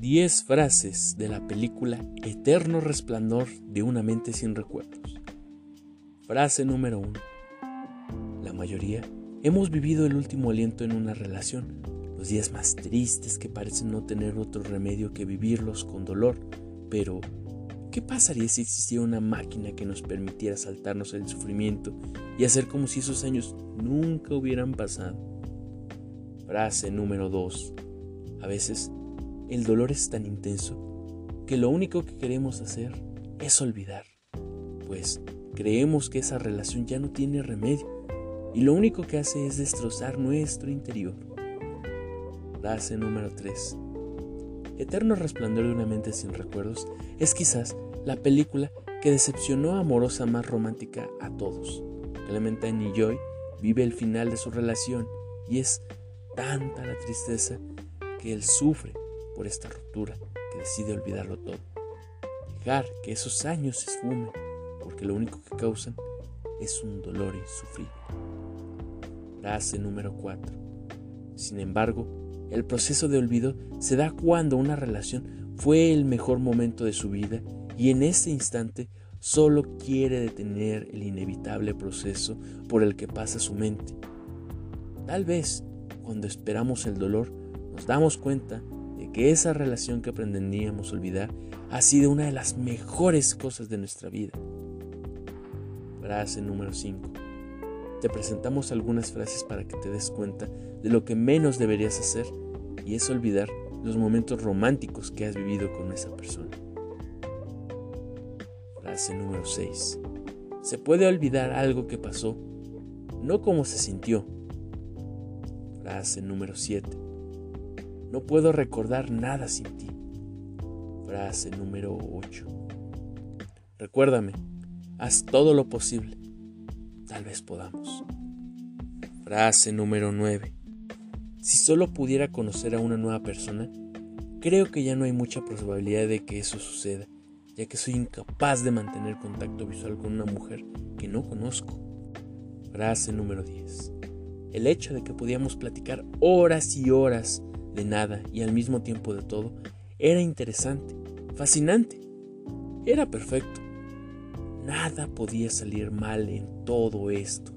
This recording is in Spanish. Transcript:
10 frases de la película Eterno Resplandor de una mente sin recuerdos. Frase número 1. La mayoría hemos vivido el último aliento en una relación, los días más tristes que parecen no tener otro remedio que vivirlos con dolor, pero ¿qué pasaría si existiera una máquina que nos permitiera saltarnos el sufrimiento y hacer como si esos años nunca hubieran pasado? Frase número 2. A veces el dolor es tan intenso que lo único que queremos hacer es olvidar, pues creemos que esa relación ya no tiene remedio y lo único que hace es destrozar nuestro interior. Frase número 3. Eterno resplandor de una mente sin recuerdos es quizás la película que decepcionó amorosa más romántica a todos. Clementine y Joy vive el final de su relación y es tanta la tristeza que él sufre por esta ruptura que decide olvidarlo todo. Dejar que esos años se esfumen, porque lo único que causan es un dolor insufrible. Frase número 4. Sin embargo, el proceso de olvido se da cuando una relación fue el mejor momento de su vida y en ese instante solo quiere detener el inevitable proceso por el que pasa su mente. Tal vez, cuando esperamos el dolor, nos damos cuenta que esa relación que pretendíamos olvidar ha sido una de las mejores cosas de nuestra vida. Frase número 5. Te presentamos algunas frases para que te des cuenta de lo que menos deberías hacer y es olvidar los momentos románticos que has vivido con esa persona. Frase número 6. Se puede olvidar algo que pasó, no como se sintió. Frase número 7 no puedo recordar nada sin ti. Frase número 8. Recuérdame, haz todo lo posible. Tal vez podamos. Frase número 9. Si solo pudiera conocer a una nueva persona, creo que ya no hay mucha probabilidad de que eso suceda, ya que soy incapaz de mantener contacto visual con una mujer que no conozco. Frase número 10. El hecho de que podíamos platicar horas y horas de nada y al mismo tiempo de todo, era interesante, fascinante, era perfecto. Nada podía salir mal en todo esto.